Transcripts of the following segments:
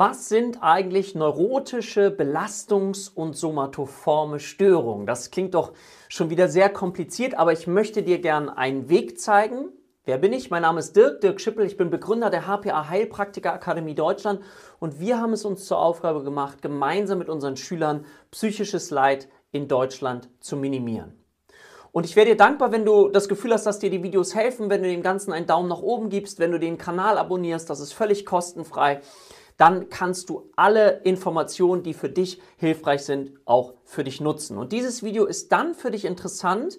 Was sind eigentlich neurotische Belastungs- und somatoforme Störungen? Das klingt doch schon wieder sehr kompliziert, aber ich möchte dir gerne einen Weg zeigen. Wer bin ich? Mein Name ist Dirk, Dirk Schippel. Ich bin Begründer der HPA Heilpraktiker Akademie Deutschland und wir haben es uns zur Aufgabe gemacht, gemeinsam mit unseren Schülern psychisches Leid in Deutschland zu minimieren. Und ich wäre dir dankbar, wenn du das Gefühl hast, dass dir die Videos helfen, wenn du dem Ganzen einen Daumen nach oben gibst, wenn du den Kanal abonnierst, das ist völlig kostenfrei dann kannst du alle Informationen, die für dich hilfreich sind, auch für dich nutzen. Und dieses Video ist dann für dich interessant,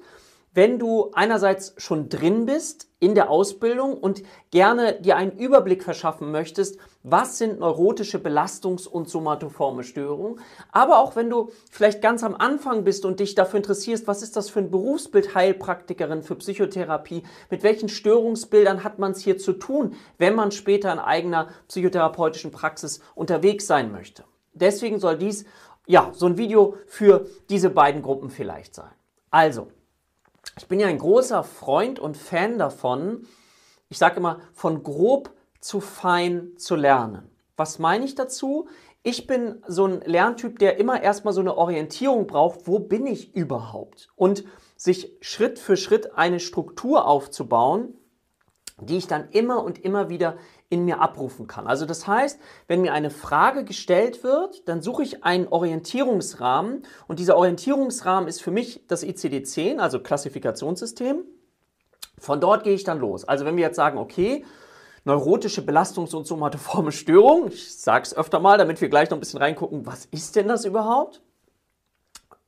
wenn du einerseits schon drin bist in der Ausbildung und gerne dir einen Überblick verschaffen möchtest, was sind neurotische Belastungs- und somatoforme Störungen, aber auch wenn du vielleicht ganz am Anfang bist und dich dafür interessierst, was ist das für ein Berufsbild Heilpraktikerin für Psychotherapie, mit welchen Störungsbildern hat man es hier zu tun, wenn man später in eigener psychotherapeutischen Praxis unterwegs sein möchte. Deswegen soll dies ja so ein Video für diese beiden Gruppen vielleicht sein. Also, ich bin ja ein großer Freund und Fan davon, ich sage immer, von grob zu fein zu lernen. Was meine ich dazu? Ich bin so ein Lerntyp, der immer erstmal so eine Orientierung braucht, wo bin ich überhaupt? Und sich Schritt für Schritt eine Struktur aufzubauen, die ich dann immer und immer wieder in mir abrufen kann. Also das heißt, wenn mir eine Frage gestellt wird, dann suche ich einen Orientierungsrahmen und dieser Orientierungsrahmen ist für mich das ICD-10, also Klassifikationssystem. Von dort gehe ich dann los. Also wenn wir jetzt sagen, okay, neurotische Belastungs- und somatoforme Störung, ich sage es öfter mal, damit wir gleich noch ein bisschen reingucken, was ist denn das überhaupt?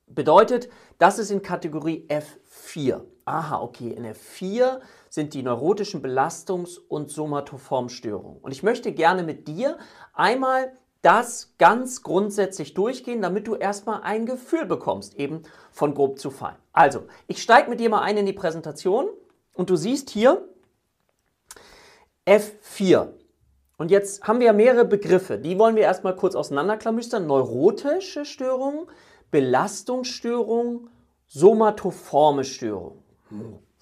Bedeutet, das ist in Kategorie F4. Aha, okay, in F4 sind die neurotischen Belastungs- und Somatoformstörungen. Und ich möchte gerne mit dir einmal das ganz grundsätzlich durchgehen, damit du erstmal ein Gefühl bekommst, eben von grob zu fein. Also, ich steige mit dir mal ein in die Präsentation und du siehst hier F4. Und jetzt haben wir ja mehrere Begriffe, die wollen wir erstmal kurz auseinanderklamüstern. Neurotische Störungen, Belastungsstörungen, somatoforme Störungen.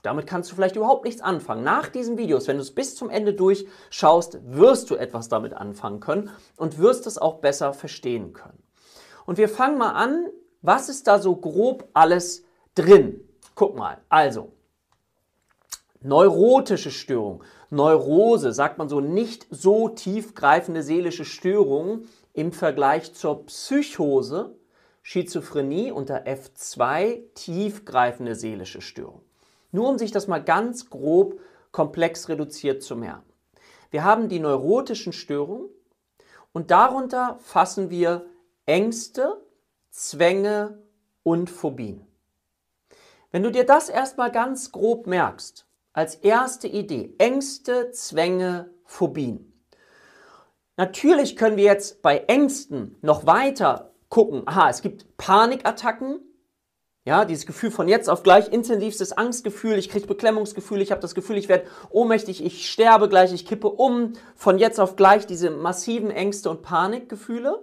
Damit kannst du vielleicht überhaupt nichts anfangen. Nach diesen Videos, wenn du es bis zum Ende durchschaust, wirst du etwas damit anfangen können und wirst es auch besser verstehen können. Und wir fangen mal an, was ist da so grob alles drin? Guck mal, also neurotische Störung, Neurose, sagt man so, nicht so tiefgreifende seelische Störung im Vergleich zur Psychose, Schizophrenie unter F2 tiefgreifende seelische Störung. Nur um sich das mal ganz grob komplex reduziert zu merken. Wir haben die neurotischen Störungen und darunter fassen wir Ängste, Zwänge und Phobien. Wenn du dir das erstmal ganz grob merkst, als erste Idee, Ängste, Zwänge, Phobien. Natürlich können wir jetzt bei Ängsten noch weiter gucken. Aha, es gibt Panikattacken, ja, dieses Gefühl von jetzt auf gleich, intensivstes Angstgefühl, ich kriege Beklemmungsgefühl, ich habe das Gefühl, ich werde ohnmächtig, ich sterbe gleich, ich kippe um. Von jetzt auf gleich diese massiven Ängste und Panikgefühle.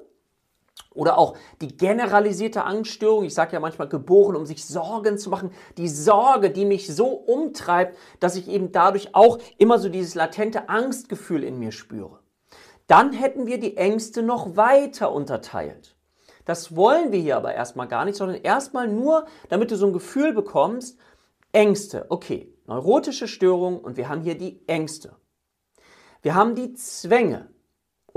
Oder auch die generalisierte Angststörung, ich sage ja manchmal geboren, um sich Sorgen zu machen. Die Sorge, die mich so umtreibt, dass ich eben dadurch auch immer so dieses latente Angstgefühl in mir spüre. Dann hätten wir die Ängste noch weiter unterteilt. Das wollen wir hier aber erstmal gar nicht, sondern erstmal nur, damit du so ein Gefühl bekommst, Ängste. Okay, neurotische Störung und wir haben hier die Ängste. Wir haben die Zwänge.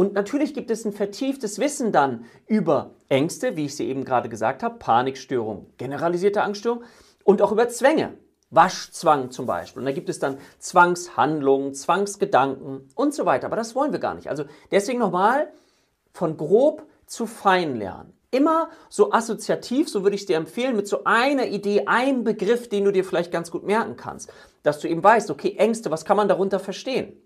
Und natürlich gibt es ein vertieftes Wissen dann über Ängste, wie ich sie eben gerade gesagt habe, Panikstörung, generalisierte Angststörung und auch über Zwänge. Waschzwang zum Beispiel. Und da gibt es dann Zwangshandlungen, Zwangsgedanken und so weiter. Aber das wollen wir gar nicht. Also deswegen nochmal von grob zu fein lernen. Immer so assoziativ, so würde ich dir empfehlen, mit so einer Idee, einem Begriff, den du dir vielleicht ganz gut merken kannst. Dass du eben weißt, okay, Ängste, was kann man darunter verstehen?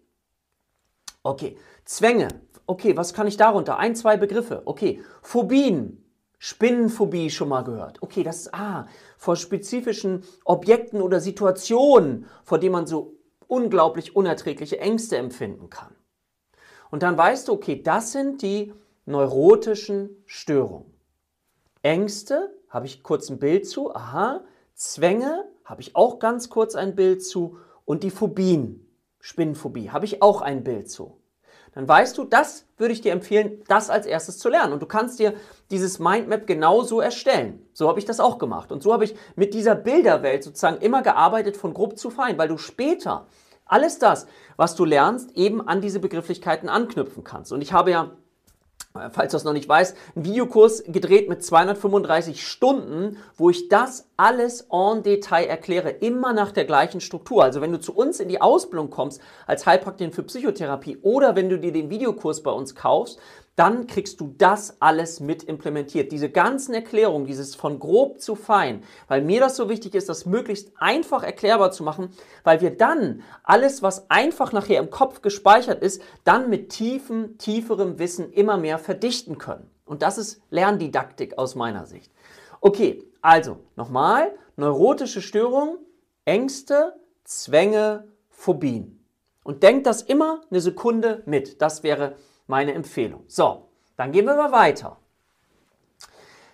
Okay, Zwänge, okay, was kann ich darunter? Ein, zwei Begriffe. Okay, Phobien, Spinnenphobie schon mal gehört. Okay, das ist ah, vor spezifischen Objekten oder Situationen, vor denen man so unglaublich unerträgliche Ängste empfinden kann. Und dann weißt du, okay, das sind die neurotischen Störungen. Ängste, habe ich kurz ein Bild zu, aha, Zwänge, habe ich auch ganz kurz ein Bild zu und die Phobien, Spinnenphobie, habe ich auch ein Bild zu. Dann weißt du, das würde ich dir empfehlen, das als erstes zu lernen. Und du kannst dir dieses Mindmap genauso erstellen. So habe ich das auch gemacht. Und so habe ich mit dieser Bilderwelt sozusagen immer gearbeitet von grob zu fein, weil du später alles das, was du lernst, eben an diese Begrifflichkeiten anknüpfen kannst. Und ich habe ja falls du es noch nicht weißt, einen Videokurs gedreht mit 235 Stunden, wo ich das alles en Detail erkläre, immer nach der gleichen Struktur. Also wenn du zu uns in die Ausbildung kommst als Heilpraktikerin für Psychotherapie oder wenn du dir den Videokurs bei uns kaufst, dann kriegst du das alles mit implementiert. Diese ganzen Erklärungen, dieses von grob zu fein, weil mir das so wichtig ist, das möglichst einfach erklärbar zu machen, weil wir dann alles, was einfach nachher im Kopf gespeichert ist, dann mit tiefem, tieferem Wissen immer mehr verdichten können. Und das ist Lerndidaktik aus meiner Sicht. Okay, also nochmal, neurotische Störung, Ängste, Zwänge, Phobien. Und denkt das immer eine Sekunde mit. Das wäre meine Empfehlung. So, dann gehen wir mal weiter.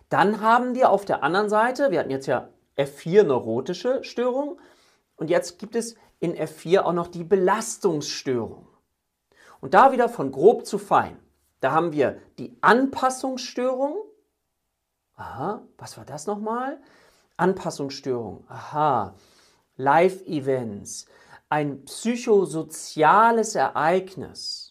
Dann haben wir auf der anderen Seite, wir hatten jetzt ja F4 neurotische Störung und jetzt gibt es in F4 auch noch die Belastungsstörung. Und da wieder von grob zu fein. Da haben wir die Anpassungsstörung. Aha, was war das nochmal? Anpassungsstörung. Aha, Live-Events. Ein psychosoziales Ereignis.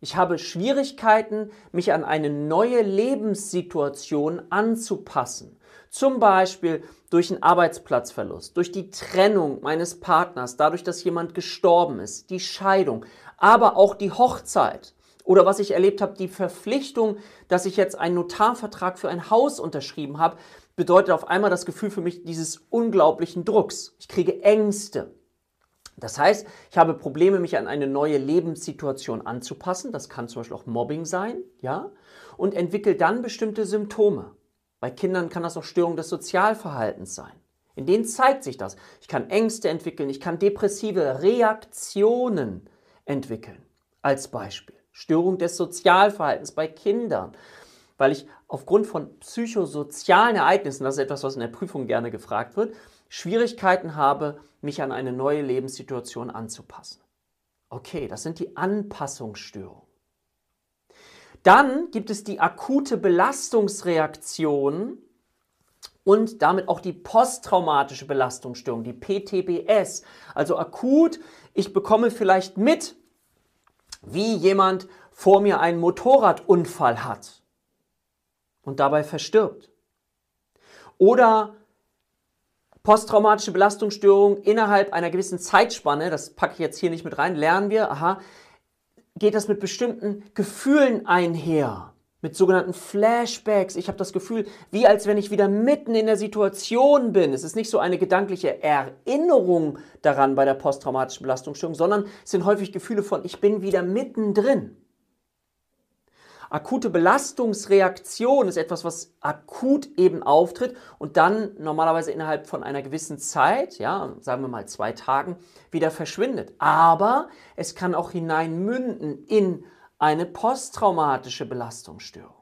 Ich habe Schwierigkeiten, mich an eine neue Lebenssituation anzupassen. Zum Beispiel durch einen Arbeitsplatzverlust, durch die Trennung meines Partners, dadurch, dass jemand gestorben ist, die Scheidung, aber auch die Hochzeit. Oder was ich erlebt habe, die Verpflichtung, dass ich jetzt einen Notarvertrag für ein Haus unterschrieben habe, bedeutet auf einmal das Gefühl für mich dieses unglaublichen Drucks. Ich kriege Ängste. Das heißt, ich habe Probleme, mich an eine neue Lebenssituation anzupassen. Das kann zum Beispiel auch Mobbing sein, ja, und entwickle dann bestimmte Symptome. Bei Kindern kann das auch Störung des Sozialverhaltens sein. In denen zeigt sich das. Ich kann Ängste entwickeln, ich kann depressive Reaktionen entwickeln. Als Beispiel. Störung des Sozialverhaltens bei Kindern. Weil ich aufgrund von psychosozialen Ereignissen, das ist etwas, was in der Prüfung gerne gefragt wird, Schwierigkeiten habe, mich an eine neue Lebenssituation anzupassen. Okay, das sind die Anpassungsstörungen. Dann gibt es die akute Belastungsreaktion und damit auch die posttraumatische Belastungsstörung, die PTBS. Also akut, ich bekomme vielleicht mit, wie jemand vor mir einen Motorradunfall hat und dabei verstirbt. Oder Posttraumatische Belastungsstörung innerhalb einer gewissen Zeitspanne, das packe ich jetzt hier nicht mit rein, lernen wir, aha, geht das mit bestimmten Gefühlen einher, mit sogenannten Flashbacks. Ich habe das Gefühl, wie als wenn ich wieder mitten in der Situation bin. Es ist nicht so eine gedankliche Erinnerung daran bei der posttraumatischen Belastungsstörung, sondern es sind häufig Gefühle von, ich bin wieder mittendrin. Akute Belastungsreaktion ist etwas, was akut eben auftritt und dann normalerweise innerhalb von einer gewissen Zeit, ja, sagen wir mal zwei Tagen, wieder verschwindet. Aber es kann auch hineinmünden in eine posttraumatische Belastungsstörung.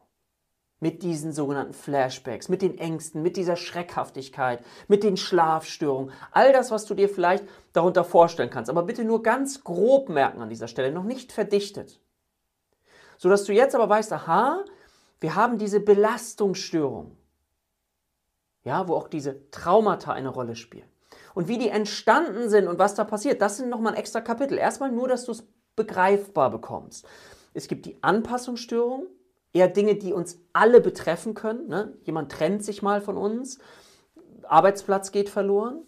Mit diesen sogenannten Flashbacks, mit den Ängsten, mit dieser Schreckhaftigkeit, mit den Schlafstörungen, all das, was du dir vielleicht darunter vorstellen kannst. Aber bitte nur ganz grob merken an dieser Stelle, noch nicht verdichtet sodass du jetzt aber weißt, aha, wir haben diese Belastungsstörung, ja, wo auch diese Traumata eine Rolle spielen. Und wie die entstanden sind und was da passiert, das sind nochmal ein extra Kapitel. Erstmal nur, dass du es begreifbar bekommst. Es gibt die Anpassungsstörung, eher Dinge, die uns alle betreffen können. Ne? Jemand trennt sich mal von uns, Arbeitsplatz geht verloren.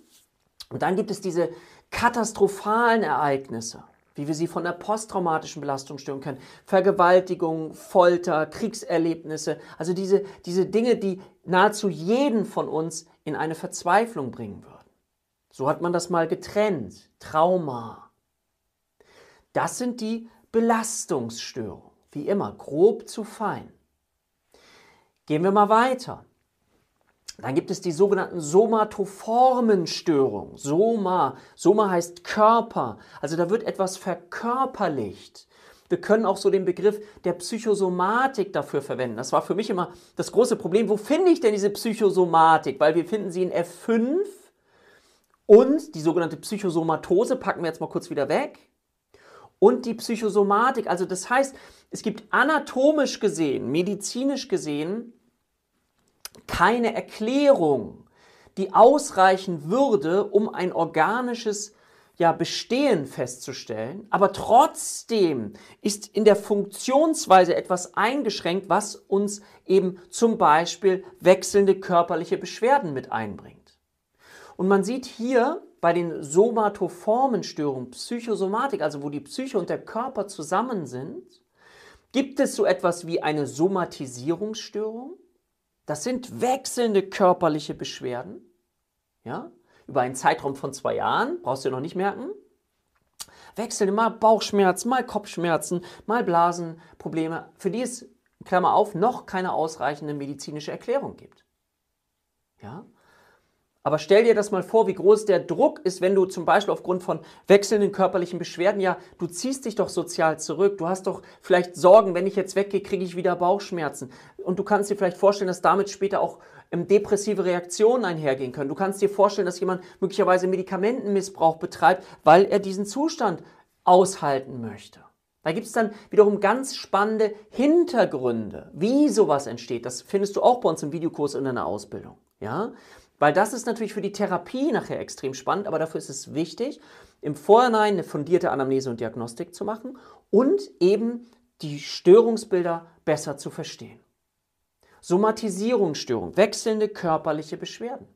Und dann gibt es diese katastrophalen Ereignisse wie wir sie von der posttraumatischen Belastungsstörung kennen. Vergewaltigung, Folter, Kriegserlebnisse, also diese, diese Dinge, die nahezu jeden von uns in eine Verzweiflung bringen würden. So hat man das mal getrennt. Trauma. Das sind die Belastungsstörungen. Wie immer, grob zu fein. Gehen wir mal weiter. Dann gibt es die sogenannten somatoformen Störungen. Soma. Soma heißt Körper. Also da wird etwas verkörperlicht. Wir können auch so den Begriff der Psychosomatik dafür verwenden. Das war für mich immer das große Problem. Wo finde ich denn diese Psychosomatik? Weil wir finden sie in F5 und die sogenannte Psychosomatose packen wir jetzt mal kurz wieder weg. und die Psychosomatik. Also das heißt, es gibt anatomisch gesehen, medizinisch gesehen keine Erklärung, die ausreichen würde, um ein organisches ja, Bestehen festzustellen, aber trotzdem ist in der Funktionsweise etwas eingeschränkt, was uns eben zum Beispiel wechselnde körperliche Beschwerden mit einbringt. Und man sieht hier bei den somatoformen Störungen, Psychosomatik, also wo die Psyche und der Körper zusammen sind, gibt es so etwas wie eine Somatisierungsstörung. Das sind wechselnde körperliche Beschwerden. Ja? über einen Zeitraum von zwei Jahren, brauchst du noch nicht merken, wechseln mal Bauchschmerzen, mal Kopfschmerzen, mal Blasenprobleme, für die es, Klammer auf, noch keine ausreichende medizinische Erklärung gibt. Ja? Aber stell dir das mal vor, wie groß der Druck ist, wenn du zum Beispiel aufgrund von wechselnden körperlichen Beschwerden, ja, du ziehst dich doch sozial zurück, du hast doch vielleicht Sorgen, wenn ich jetzt weggehe, kriege ich wieder Bauchschmerzen. Und du kannst dir vielleicht vorstellen, dass damit später auch ähm, depressive Reaktionen einhergehen können. Du kannst dir vorstellen, dass jemand möglicherweise Medikamentenmissbrauch betreibt, weil er diesen Zustand aushalten möchte. Da gibt es dann wiederum ganz spannende Hintergründe, wie sowas entsteht. Das findest du auch bei uns im Videokurs in deiner Ausbildung. Ja? Weil das ist natürlich für die Therapie nachher extrem spannend, aber dafür ist es wichtig, im Vorhinein eine fundierte Anamnese und Diagnostik zu machen und eben die Störungsbilder besser zu verstehen. Somatisierungsstörung, wechselnde körperliche Beschwerden.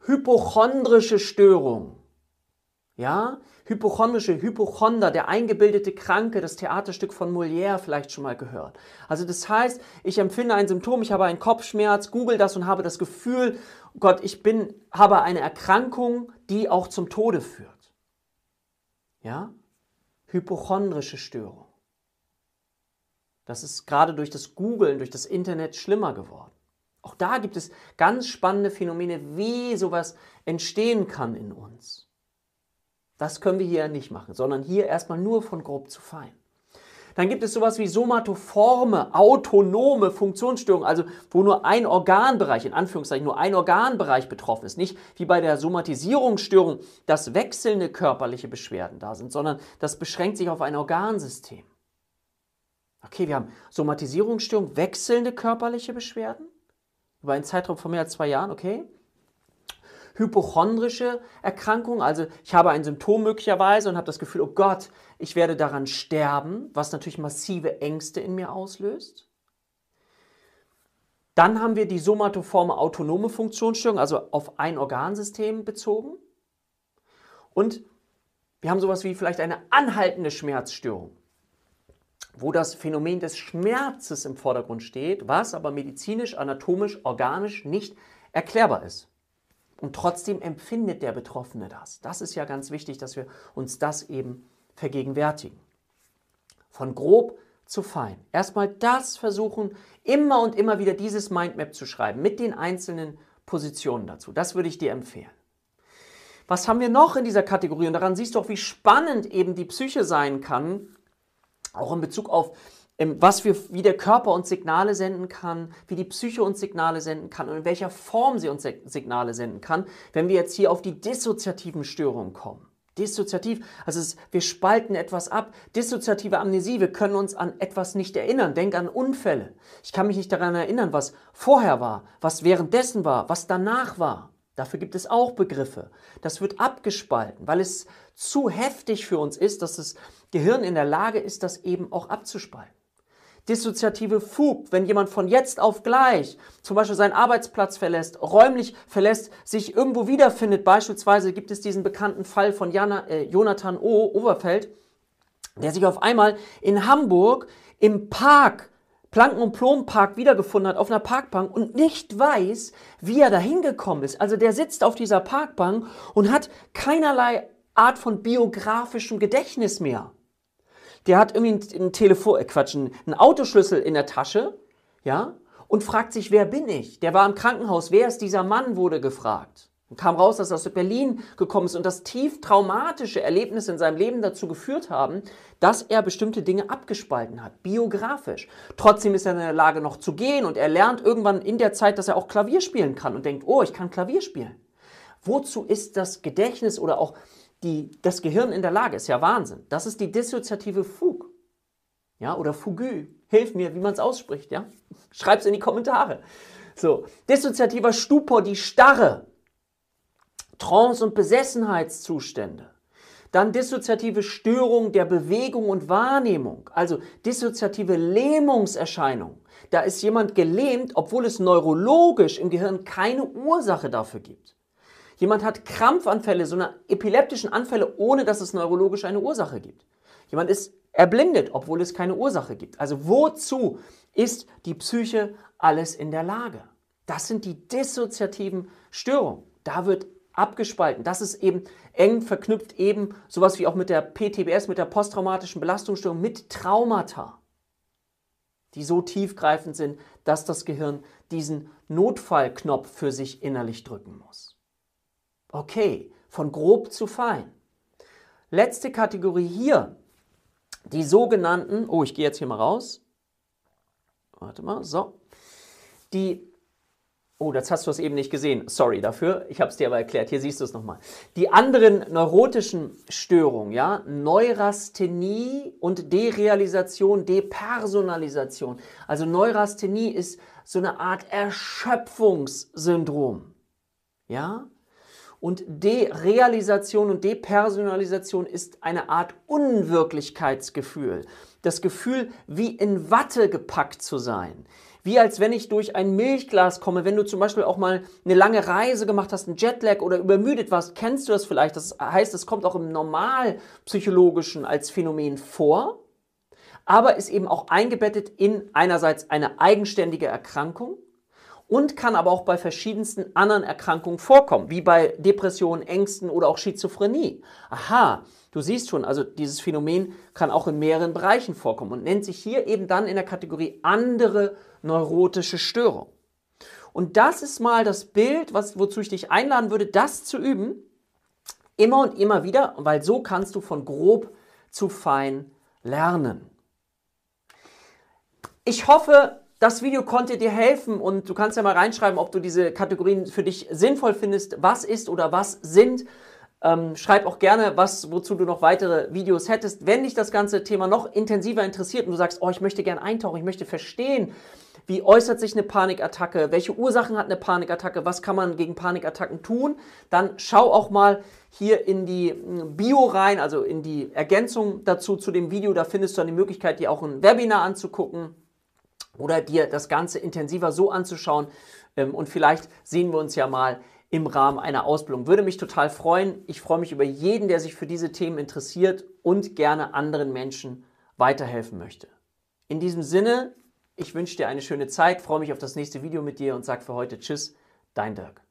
Hypochondrische Störung, ja, hypochondrische, Hypochonder, der eingebildete Kranke, das Theaterstück von Molière vielleicht schon mal gehört. Also das heißt, ich empfinde ein Symptom, ich habe einen Kopfschmerz, google das und habe das Gefühl, Gott, ich bin, habe eine Erkrankung, die auch zum Tode führt. Ja? Hypochondrische Störung. Das ist gerade durch das Googlen, durch das Internet schlimmer geworden. Auch da gibt es ganz spannende Phänomene, wie sowas entstehen kann in uns. Das können wir hier nicht machen, sondern hier erstmal nur von grob zu fein. Dann gibt es sowas wie somatoforme, autonome Funktionsstörungen, also wo nur ein Organbereich, in Anführungszeichen nur ein Organbereich betroffen ist. Nicht wie bei der Somatisierungsstörung, dass wechselnde körperliche Beschwerden da sind, sondern das beschränkt sich auf ein Organsystem. Okay, wir haben Somatisierungsstörung, wechselnde körperliche Beschwerden über einen Zeitraum von mehr als zwei Jahren, okay hypochondrische Erkrankung, also ich habe ein Symptom möglicherweise und habe das Gefühl, oh Gott, ich werde daran sterben, was natürlich massive Ängste in mir auslöst. Dann haben wir die somatoforme autonome Funktionsstörung, also auf ein Organsystem bezogen. Und wir haben sowas wie vielleicht eine anhaltende Schmerzstörung, wo das Phänomen des Schmerzes im Vordergrund steht, was aber medizinisch, anatomisch, organisch nicht erklärbar ist. Und trotzdem empfindet der Betroffene das. Das ist ja ganz wichtig, dass wir uns das eben vergegenwärtigen. Von grob zu fein. Erstmal das versuchen, immer und immer wieder dieses Mindmap zu schreiben mit den einzelnen Positionen dazu. Das würde ich dir empfehlen. Was haben wir noch in dieser Kategorie? Und daran siehst du auch, wie spannend eben die Psyche sein kann, auch in Bezug auf was wir, wie der Körper uns Signale senden kann, wie die Psyche uns Signale senden kann und in welcher Form sie uns Signale senden kann, wenn wir jetzt hier auf die dissoziativen Störungen kommen. Dissoziativ, also es, wir spalten etwas ab. Dissoziative Amnesie, wir können uns an etwas nicht erinnern. Denk an Unfälle. Ich kann mich nicht daran erinnern, was vorher war, was währenddessen war, was danach war. Dafür gibt es auch Begriffe. Das wird abgespalten, weil es zu heftig für uns ist, dass das Gehirn in der Lage ist, das eben auch abzuspalten dissoziative Fug, wenn jemand von jetzt auf gleich zum Beispiel seinen Arbeitsplatz verlässt, räumlich verlässt, sich irgendwo wiederfindet. Beispielsweise gibt es diesen bekannten Fall von Jana, äh, Jonathan O. Overfeld, der sich auf einmal in Hamburg im Park Planken- und Plompark wiedergefunden hat auf einer Parkbank und nicht weiß, wie er da hingekommen ist. Also der sitzt auf dieser Parkbank und hat keinerlei Art von biografischem Gedächtnis mehr der hat irgendwie einen Telefon, äh Quatsch, einen Autoschlüssel in der Tasche, ja, und fragt sich, wer bin ich? Der war im Krankenhaus, wer ist dieser Mann, wurde gefragt. Und kam raus, dass er aus Berlin gekommen ist und das tief traumatische Erlebnisse in seinem Leben dazu geführt haben, dass er bestimmte Dinge abgespalten hat, biografisch. Trotzdem ist er in der Lage noch zu gehen und er lernt irgendwann in der Zeit, dass er auch Klavier spielen kann und denkt, oh, ich kann Klavier spielen. Wozu ist das Gedächtnis oder auch die, das Gehirn in der Lage ist. Ja, Wahnsinn. Das ist die dissoziative Fug. Ja, oder Fugü. Hilf mir, wie man es ausspricht, ja? Schreib's in die Kommentare. So, dissoziativer Stupor, die Starre. Trance- und Besessenheitszustände. Dann dissoziative Störung der Bewegung und Wahrnehmung, also dissoziative Lähmungserscheinungen. Da ist jemand gelähmt, obwohl es neurologisch im Gehirn keine Ursache dafür gibt. Jemand hat Krampfanfälle, so eine epileptischen Anfälle, ohne dass es neurologisch eine Ursache gibt. Jemand ist erblindet, obwohl es keine Ursache gibt. Also wozu ist die Psyche alles in der Lage? Das sind die dissoziativen Störungen. Da wird abgespalten. Das ist eben eng verknüpft eben sowas wie auch mit der PTBS, mit der posttraumatischen Belastungsstörung, mit Traumata, die so tiefgreifend sind, dass das Gehirn diesen Notfallknopf für sich innerlich drücken muss. Okay, von grob zu fein. Letzte Kategorie hier, die sogenannten, oh, ich gehe jetzt hier mal raus. Warte mal, so. Die Oh, das hast du es eben nicht gesehen. Sorry dafür. Ich habe es dir aber erklärt. Hier siehst du es nochmal. Die anderen neurotischen Störungen, ja, Neurasthenie und Derealisation, Depersonalisation. Also Neurasthenie ist so eine Art Erschöpfungssyndrom. Ja? Und Derealisation und Depersonalisation ist eine Art Unwirklichkeitsgefühl. Das Gefühl, wie in Watte gepackt zu sein wie als wenn ich durch ein Milchglas komme. Wenn du zum Beispiel auch mal eine lange Reise gemacht hast, einen Jetlag oder übermüdet warst, kennst du das vielleicht. Das heißt, es kommt auch im Normalpsychologischen als Phänomen vor, aber ist eben auch eingebettet in einerseits eine eigenständige Erkrankung und kann aber auch bei verschiedensten anderen Erkrankungen vorkommen, wie bei Depressionen, Ängsten oder auch Schizophrenie. Aha, du siehst schon, also dieses Phänomen kann auch in mehreren Bereichen vorkommen und nennt sich hier eben dann in der Kategorie andere neurotische Störung. Und das ist mal das Bild, was, wozu ich dich einladen würde, das zu üben. Immer und immer wieder, weil so kannst du von grob zu fein lernen. Ich hoffe, das Video konnte dir helfen und du kannst ja mal reinschreiben, ob du diese Kategorien für dich sinnvoll findest. Was ist oder was sind ähm, schreib auch gerne, was, wozu du noch weitere Videos hättest. Wenn dich das ganze Thema noch intensiver interessiert und du sagst, oh, ich möchte gerne eintauchen, ich möchte verstehen, wie äußert sich eine Panikattacke, welche Ursachen hat eine Panikattacke, was kann man gegen Panikattacken tun, dann schau auch mal hier in die hm, Bio rein, also in die Ergänzung dazu zu dem Video. Da findest du dann die Möglichkeit, dir auch ein Webinar anzugucken oder dir das Ganze intensiver so anzuschauen. Ähm, und vielleicht sehen wir uns ja mal im Rahmen einer Ausbildung. Würde mich total freuen. Ich freue mich über jeden, der sich für diese Themen interessiert und gerne anderen Menschen weiterhelfen möchte. In diesem Sinne, ich wünsche dir eine schöne Zeit, freue mich auf das nächste Video mit dir und sage für heute Tschüss, dein Dirk.